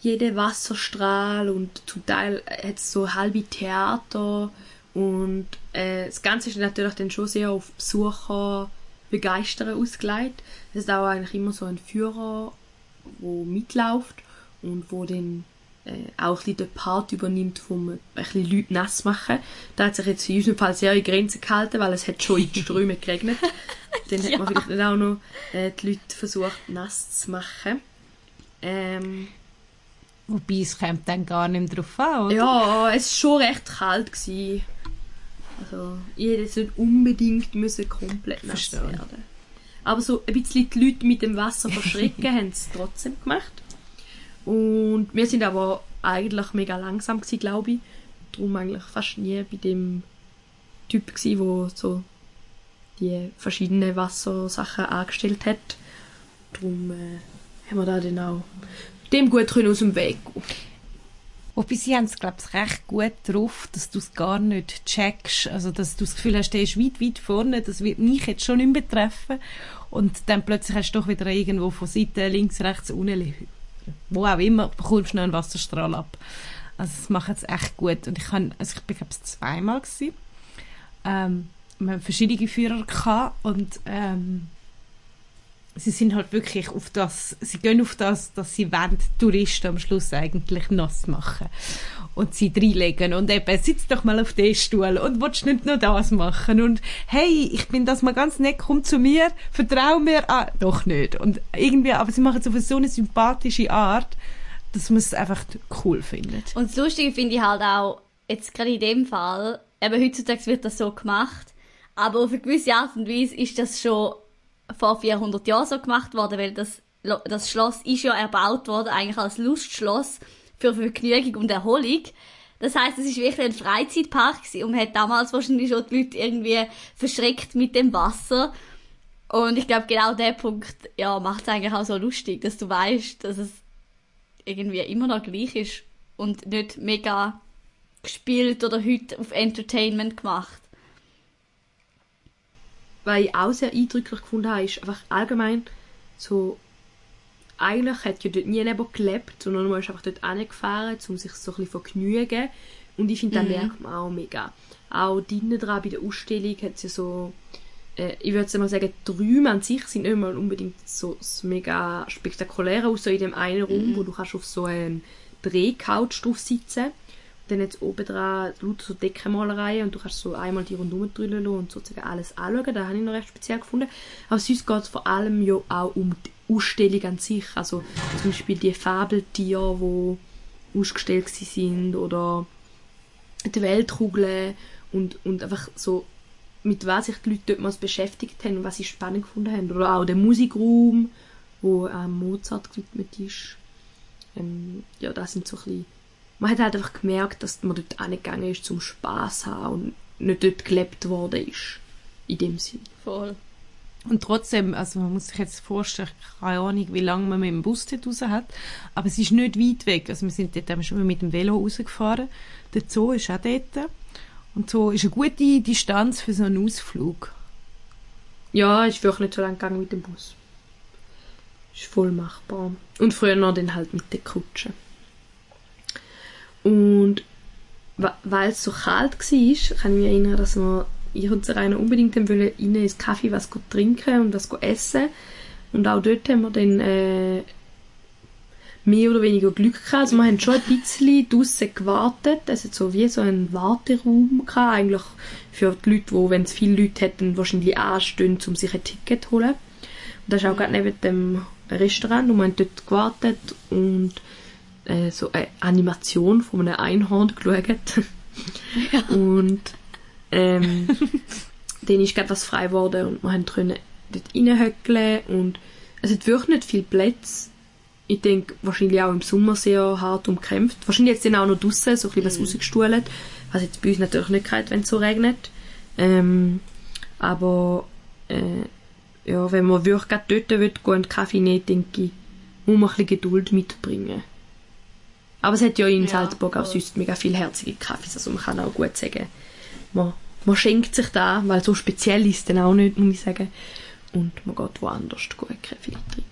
jeder Wasserstrahl und zum Teil hat es so halbe Theater und äh, das Ganze ist natürlich dann schon sehr auf Besucher begeistern ausgelegt. Es ist auch eigentlich immer so ein Führer, wo mitläuft und wo dann äh, auch ein den Part übernimmt, um ein bisschen Leute nass machen. Da hat sich jetzt in unserem Fall sehr in Grenzen gehalten, weil es hat schon in Strömen geregnet. Dann ja. hat man vielleicht nicht auch noch äh, die Leute versucht, nass zu machen. Ähm, Wobei, es kommt dann gar nicht drauf an, oder? Ja, es war schon recht kalt. Gewesen. Also, jeder sollte unbedingt müssen komplett nass Verstehen. werden. Aber so ein bisschen die Leute mit dem Wasser verschrecken haben es trotzdem gemacht. Und wir sind aber eigentlich mega langsam gewesen, glaube ich. Darum eigentlich fast nie bei dem Typ gewesen, wo so die verschiedenen Wassersachen angestellt hat. Darum äh, haben wir da dann auch dem gut können aus dem Weg gehen. Wobei sie haben es, glaube ich, recht gut drauf, dass du es gar nicht checkst. Also, dass du das Gefühl hast, der ist weit, weit vorne, das wird mich jetzt schon nicht betreffen. Und dann plötzlich hast du doch wieder irgendwo von Seite links, rechts, unten wo auch immer, bekommst du schnell einen Wasserstrahl ab. Also das macht es echt gut. Und ich, kann, also ich bin, glaube ich, zweimal gewesen. Ähm, wir haben verschiedene Führer gehabt und ähm, sie sind halt wirklich auf das, sie gehen auf das, dass sie wollen, Touristen am Schluss eigentlich nass machen und sie reinlegen und eben, sitz doch mal auf den Stuhl und willst nicht nur das machen? Und hey, ich bin das mal ganz nett, komm zu mir, vertrau mir, ah, doch nicht. Und irgendwie, aber sie machen es auf so eine sympathische Art, dass man es einfach cool findet. Und das Lustige finde ich halt auch, jetzt gerade in dem Fall, eben heutzutage wird das so gemacht, aber auf eine gewisse Art und Weise ist das schon vor 400 Jahren so gemacht worden, weil das, das Schloss ist ja erbaut worden eigentlich als Lustschloss für Vergnügung und Erholung. Das heißt, es ist wirklich ein Freizeitpark gewesen und hat damals wahrscheinlich schon die Leute irgendwie verschreckt mit dem Wasser. Und ich glaube, genau der Punkt, ja, macht es eigentlich auch so lustig, dass du weißt, dass es irgendwie immer noch gleich ist und nicht mega gespielt oder heute auf Entertainment gemacht. Was ich auch sehr eindrücklich gefunden habe, ist einfach allgemein so, eigentlich hat ja dort nie jemand gelebt, sondern man ist einfach dort hingefahren, um sich so ein bisschen vergnügen. Und ich finde, das merkt man auch mega. Auch drinnen dran bei der Ausstellung hat es ja so, äh, ich würde mal sagen, die Räume an sich sind nicht mal unbedingt so so mega spektakulär, außer in dem einen Raum, wo du kannst auf so einen Drehcouch drauf sitzen dann jetzt oben dran lauter so Deckenmalereien und du kannst so einmal die rundum drüllen und sozusagen alles anschauen. Das habe ich noch recht speziell gefunden. Aber sonst geht es vor allem ja auch um die Ausstellung an sich. Also zum Beispiel die Fabeltiere, die ausgestellt sind oder die Weltkugel und, und einfach so mit was sich die Leute dort beschäftigt haben und was sie spannend gefunden haben. Oder auch der Musikraum, wo ähm, Mozart gewidmet ist. Ähm, ja, das sind so ein bisschen man hat halt einfach gemerkt, dass man dort angegangen ist zum Spaß haben und nicht dort gelebt worden ist. In dem Sinn. Voll. Und trotzdem, also man muss sich jetzt vorstellen, keine Ahnung, wie lange man mit dem Bus dort raus hat, aber es ist nicht weit weg. Also wir sind dort haben schon mit dem Velo rausgefahren. Der Zoo ist auch dort. Und so ist eine gute Distanz für so einen Ausflug. Ja, ist wirklich nicht so lang gegangen mit dem Bus. Ist voll machbar. Und früher noch dann halt mit der Kutsche. Und weil es so kalt war, kann ich mich erinnern, dass wir ich und Serena unbedingt wollen rein ins Kaffee was trinken und was essen. Und auch dort haben wir dann äh, mehr oder weniger Glück gehabt. Also wir haben schon ein bisschen draussen gewartet. Es hat so wie so einen Warteraum gehabt, eigentlich für die Leute, die, wenn es viele Leute hätten, wahrscheinlich anstehen, um sich ein Ticket zu holen. Und das ist auch gerade neben dem Restaurant und wir haben dort gewartet und äh, so eine Animation von einem Einhorn geschaut. Ja. Und ähm, dann ist gerade was frei geworden und wir können dort reinhöckeln und es hat wirklich nicht viel Platz. Ich denke, wahrscheinlich auch im Sommer sehr hart umkämpft. Wahrscheinlich jetzt dann auch noch draussen, so ein bisschen was mhm. rausgestuhlt, was jetzt bei uns natürlich nicht geht, wenn es so regnet. Ähm, aber äh, ja, wenn man wirklich gerade dort will, gehen einen Kaffee nehmen, denke ich, muss man ein bisschen Geduld mitbringen. Aber es hat ja in ja, Salzburg auch sonst mega viel herzige Kaffees, also man kann auch gut sagen, man, man schenkt sich da, weil so speziell ist es dann auch nicht, muss ich sagen. Und man geht woanders gut Kaffee trinken.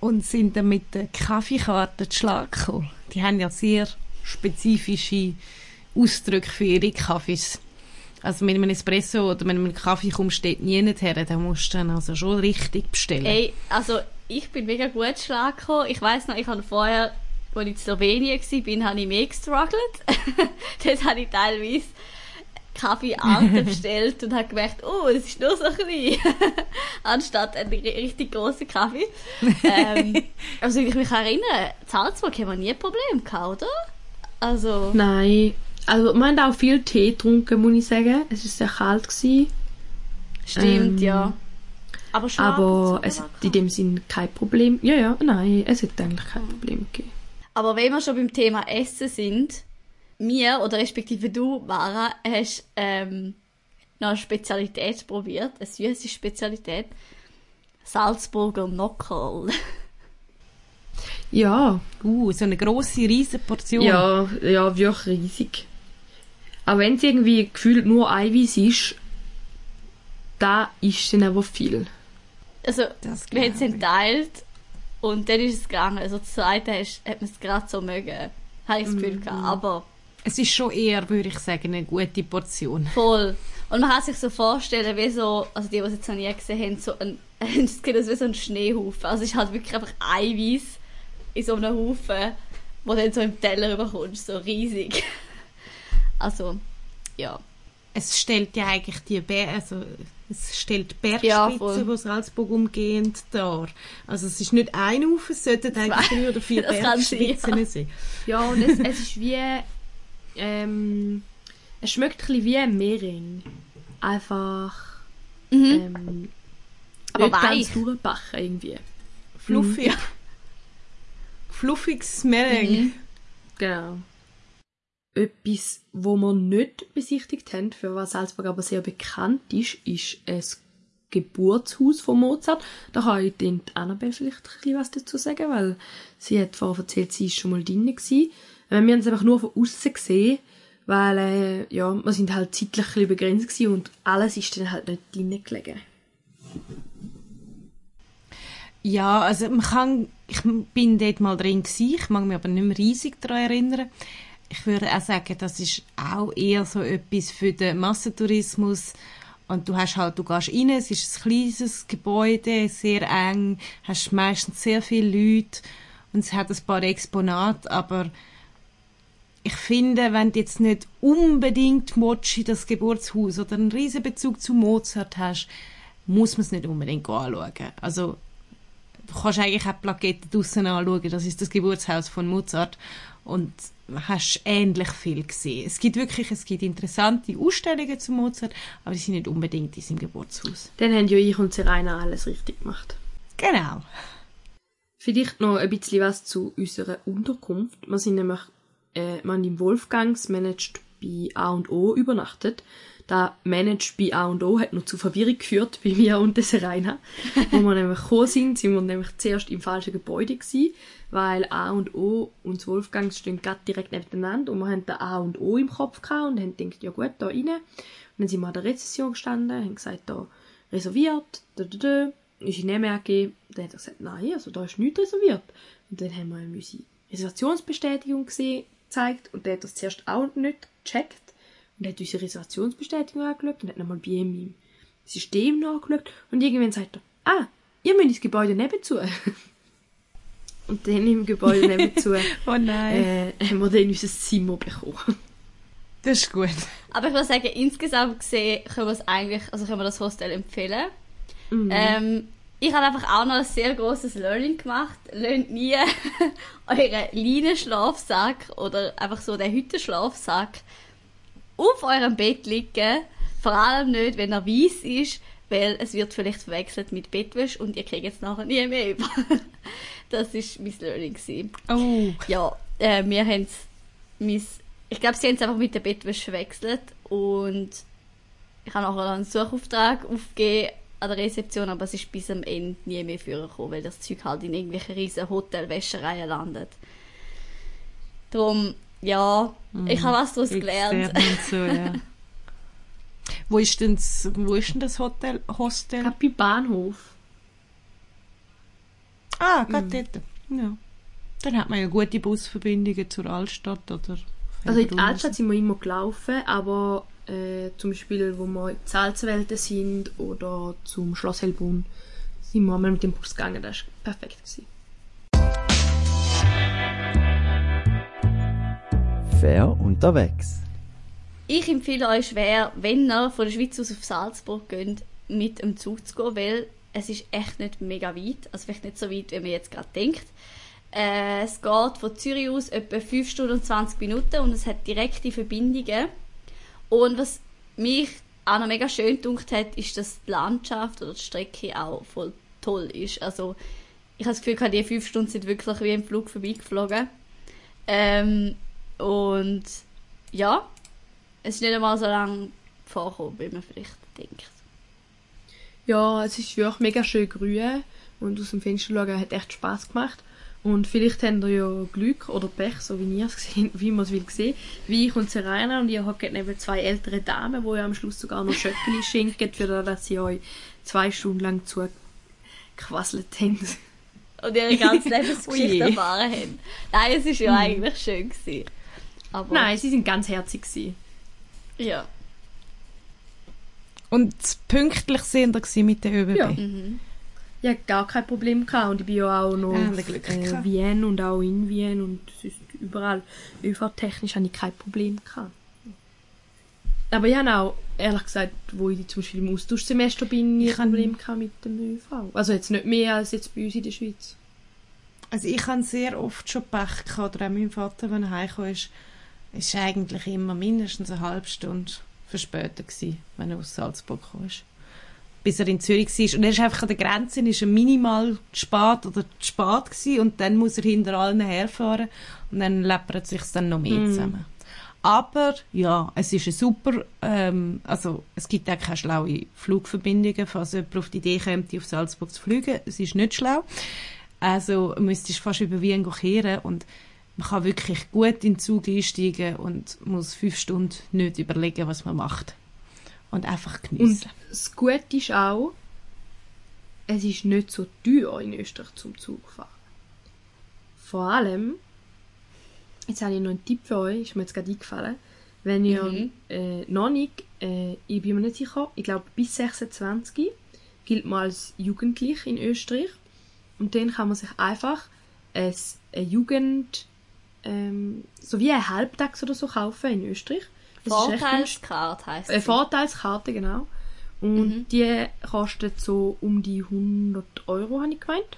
Und sind dann mit den Kaffeekarten zu Schlag gekommen? Die haben ja sehr spezifische Ausdrücke für ihre Kaffees. Also mit einem Espresso oder mit einem Kaffee kommst steht nie her, da musst du dann also schon richtig bestellen. Ey, also ich bin mega gut Schlag gekommen. Ich weiss noch, ich habe vorher als ich in Slowenien war, habe ich mehr gestruggelt. Dort habe ich teilweise Kaffeearten bestellt und habe gemerkt, oh, es ist nur so klein. Anstatt einen richtig großen Kaffee. ähm, also ich mich erinnere, in Salzburg haben wir nie ein Problem gehabt, oder? Also... Nein. Also wir haben auch viel Tee getrunken, muss ich sagen. Es war sehr kalt. Gewesen. Stimmt, ähm, ja. Aber, aber es hat in dem Sinn kein Problem. Ja, ja, nein, es hat eigentlich kein Problem gegeben. Aber wenn wir schon beim Thema Essen sind, mir oder respektive du, Mara, hast ähm, noch eine Spezialität probiert, eine süße Spezialität. Salzburger Nockerl. Ja. Uh, so eine grosse, riesige Portion. Ja, ja, wirklich riesig. Aber wenn es irgendwie gefühlt nur Eiweiß ist, da ist dann aber viel. Also, wir haben es entteilt und dann ist es gegangen. Also zur Seite hat man es gerade so mögen. Habe ich das Gefühl gehabt. Mhm. Aber... Es ist schon eher, würde ich sagen, eine gute Portion. Voll. Und man kann sich so vorstellen, wie so, also die, die es jetzt noch nie gesehen haben, so ein, das geht wie so ein Schneehaufen. Also es ist halt wirklich einfach Eiweiß in so einem Haufen, wo dann so im Teller rüberkommt, so riesig. Also, ja. Es stellt ja eigentlich die Ber also es stellt die Ja, Bergspitze, voll. die Salzburg umgehend dar. Also es ist nicht ein Haufen, es sollten eigentlich drei oder vier Das kann sein, Bergspitzen sein. Ja, und es, es ist wie. Ähm, es schmeckt ein wie ein Mering. Einfach. Mhm. Ähm, Aber nicht weich. ganz durchbacken irgendwie. Fluffig. Fluffiges Merengue. Mhm. Genau. Etwas, wo wir nicht besichtigt haben, für was Salzburg aber sehr bekannt ist, ist ein Geburtshaus von Mozart. Da kann ich die Annabelle vielleicht ein bisschen was dazu sagen, weil sie hat vorher erzählt, sie ist schon mal drin gewesen. Äh, Wir haben es einfach nur von außen gesehen, weil äh, ja, wir sind halt zeitlich ein begrenzt gewesen und alles ist dann halt nicht drin gelegen. Ja, also man kann, ich bin dort mal drin gewesen, ich mag mich aber nicht mehr riesig daran erinnern. Ich würde auch sagen, das ist auch eher so etwas für den Massentourismus. Und du hast halt, du gehst rein, es ist ein kleines Gebäude, sehr eng, hast meistens sehr viele Leute und es hat ein paar Exponate, aber ich finde, wenn du jetzt nicht unbedingt Mochi, das Geburtshaus oder einen riesen Bezug zu Mozart hast, muss man es nicht unbedingt anschauen. Also du kannst eigentlich auch Plakette draussen anschauen, das ist das Geburtshaus von Mozart und hast ähnlich viel gesehen. Es gibt wirklich, es gibt interessante Ausstellungen zu Mozart, aber die sind nicht unbedingt in seinem Geburtshaus. Dann haben ja ich und Serena alles richtig gemacht. Genau. Vielleicht noch ein bisschen was zu unserer Unterkunft. Wir sind nämlich, äh, haben im Wolfgangs managed bei A und O übernachtet. Da managed bei A und O hat noch zu Verwirrung geführt bei mir und der Serena. Wo wir nämlich gekommen sind, sind wir nämlich zuerst im falschen Gebäude gewesen, weil A und O und das Wolfgangs stehen gerade direkt nebeneinander und wir haben da A und O im Kopf gehabt und haben gedacht, ja gut, da rein. Und dann sind wir an der Rezession gestanden, haben gesagt, da reserviert, da, da, da, ist in angegeben. Dann hat er gesagt, nein, also da ist nichts reserviert. Und dann haben wir unsere Reservationsbestätigung gesehen, gezeigt und der hat das zuerst auch nicht gecheckt und hat unsere Reservationsbestätigung angeschaut und hat nochmal bei ihm im System nachgeschaut und irgendwann sagt er, ah, ihr müsst ins Gebäude nebenzu. und dann im Gebäude nebenzu Oh nein. äh, haben wir dann unser Zimmer bekommen. Das ist gut. Aber ich würde sagen, insgesamt gesehen können wir es eigentlich, also können wir das Hostel empfehlen. Mhm. Ähm, ich habe einfach auch noch ein sehr großes Learning gemacht. Lernt nie euren Leinenschlafsack oder einfach so den Hüttenschlafsack auf eurem Bett liegen. Vor allem nicht, wenn er weiß ist, weil es wird vielleicht verwechselt mit Bettwäsche und ihr kriegt es nachher nie mehr über. das ist mein Learning gewesen. Oh. Ja, äh, wir haben es, ich glaube, sie haben es einfach mit der Bettwäsche verwechselt und ich habe nachher einen Suchauftrag aufgegeben an der Rezeption, aber es ist bis am Ende nie mehr vorgekommen, weil das Zeug halt in irgendwelchen riesen Hotelwäschereien landet. Darum, ja, ich habe was daraus gelernt. So, ja. wo ist denn das, wo ist denn das Hotel, Hostel? Bei Bahnhof. Ah, gerade dort. Ja. Dann hat man ja gute Busverbindungen zur Altstadt oder Also in der Altstadt sind wir immer gelaufen, aber äh, zum Beispiel, wo wir in die Salzwelten sind oder zum Schloss Hellbrunn, sind wir einmal mit dem Bus gegangen. Das war perfekt. Gewesen. Fair unterwegs. Ich empfehle euch schwer, wenn ihr von der Schweiz aus auf Salzburg geht, mit dem Zug zu gehen, weil es ist echt nicht mega weit. Also vielleicht nicht so weit, wie man jetzt gerade denkt. Äh, es geht von Zürich aus etwa 5 Stunden und 20 Minuten und es hat direkte Verbindungen. Und was mich auch noch mega schön gedunkt hat, ist, dass die Landschaft oder die Strecke auch voll toll ist. Also ich habe das Gefühl, die 5 Stunden sind wirklich wie im Flug vorbeigeflogen. Ähm, und ja, es ist nicht einmal so lange vorgekommen, wie man vielleicht denkt. Ja, es ist wirklich mega schön grün und aus dem Fenster schauen hat echt Spaß gemacht. Und vielleicht habt ihr ja Glück oder Pech, so wie ihr es gesehen, wie man es will sehen, wie ich und Serena und ihr hockt neben zwei ältere Damen, die ja am Schluss sogar noch Schöckeli schenken, für das, dass sie euch zwei Stunden lang zugequasselt haben. Und ihre ganze Lebensgeschichte Ui. erfahren haben. Nein, es war ja eigentlich schön. Gewesen. Aber Nein, sie sind ganz herzig gewesen. ja. Und pünktlich sind wir gewesen mit der ÖBB. Ja. Mhm. Ich hatte gar kein Problem gehabt und ich bin ja auch noch Ja, Glück äh. Wien und auch in Wien und sonst überall ÖV-technisch habe ich kein Problem gehabt. Aber ich habe auch, ehrlich gesagt, wo ich zum Beispiel im Austauschsemester bin, Ich ein Problem gehabt mit dem ÖV. Also jetzt nicht mehr als jetzt bei uns in der Schweiz. Also ich habe sehr oft schon Pech gehabt, oder auch mein Vater, wenn er heimgekommen ist, ist eigentlich immer mindestens eine halbe Stunde verspätet gewesen, wenn er aus Salzburg ist. Bis er in Zürich war. Und er ist einfach an der Grenze, ist er minimal spät oder spät gewesen und dann muss er hinter allen herfahren und dann läppert sich dann noch mehr Mhm. zusammen. Aber ja, es ist ein super, ähm, also es gibt auch keine schlaue Flugverbindungen, falls jemand auf die Idee kommt, auf Salzburg zu fliegen. Es ist nicht schlau. Also müsstest du fast über Wien kehren und man kann wirklich gut in den Zug einsteigen und muss fünf Stunden nicht überlegen, was man macht. Und einfach Und geniessen. Das Gute ist auch, es ist nicht so teuer in Österreich zum Zug fahren. Vor allem, jetzt habe ich noch einen Tipp für euch, ist mir jetzt gerade eingefallen, wenn ihr Mhm. äh, noch nicht, äh, ich bin mir nicht sicher, ich glaube bis 26 gilt man als jugendlich in Österreich und dann kann man sich einfach ein, eine Jugend, ähm, so wie ein Halbtags oder so kaufen in Österreich. Das. Vorteilskarte heisst Eine sie. Vorteilskarte, genau. Und Mhm. die kostet so um die 100 Euro, habe ich gemeint.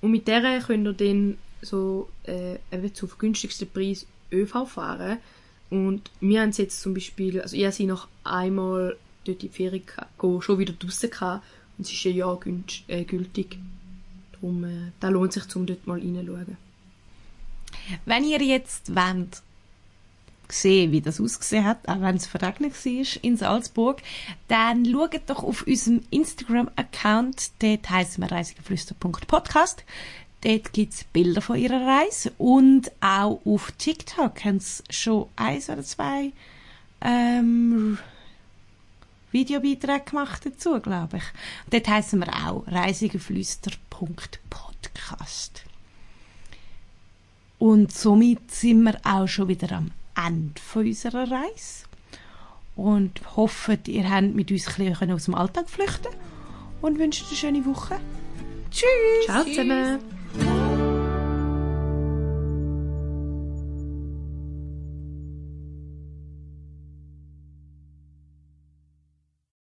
Und mit der könnt ihr dann so äh, eben zum günstigsten Preis ÖV fahren. Und wir haben jetzt zum Beispiel, also ich sie noch einmal dort in die Ferien go, schon wieder draussen gehabt. Und es ist ein Jahr günst, äh, gültig. Darum, äh, da lohnt sich, um dort mal reinzuschauen. Wenn ihr jetzt wollt, sehen, wie das ausgesehen hat, auch wenn es verregnet war in Salzburg, dann schaut doch auf unserem Instagram-Account, dort heissen wir reisigeflüster.podcast. Dort gibt's Bilder von ihrer Reise und auch auf TikTok haben sie schon eins oder zwei ähm, Videobeiträge gemacht dazu, glaube ich. Dort heissen wir auch reisigeflüster.podcast. Und somit sind wir auch schon wieder am Ende unserer Reise. Und hoffen, ihr habt mit uns ein bisschen aus dem Alltag flüchten und wünschen eine schöne Woche. Tschüss! Ciao zusammen!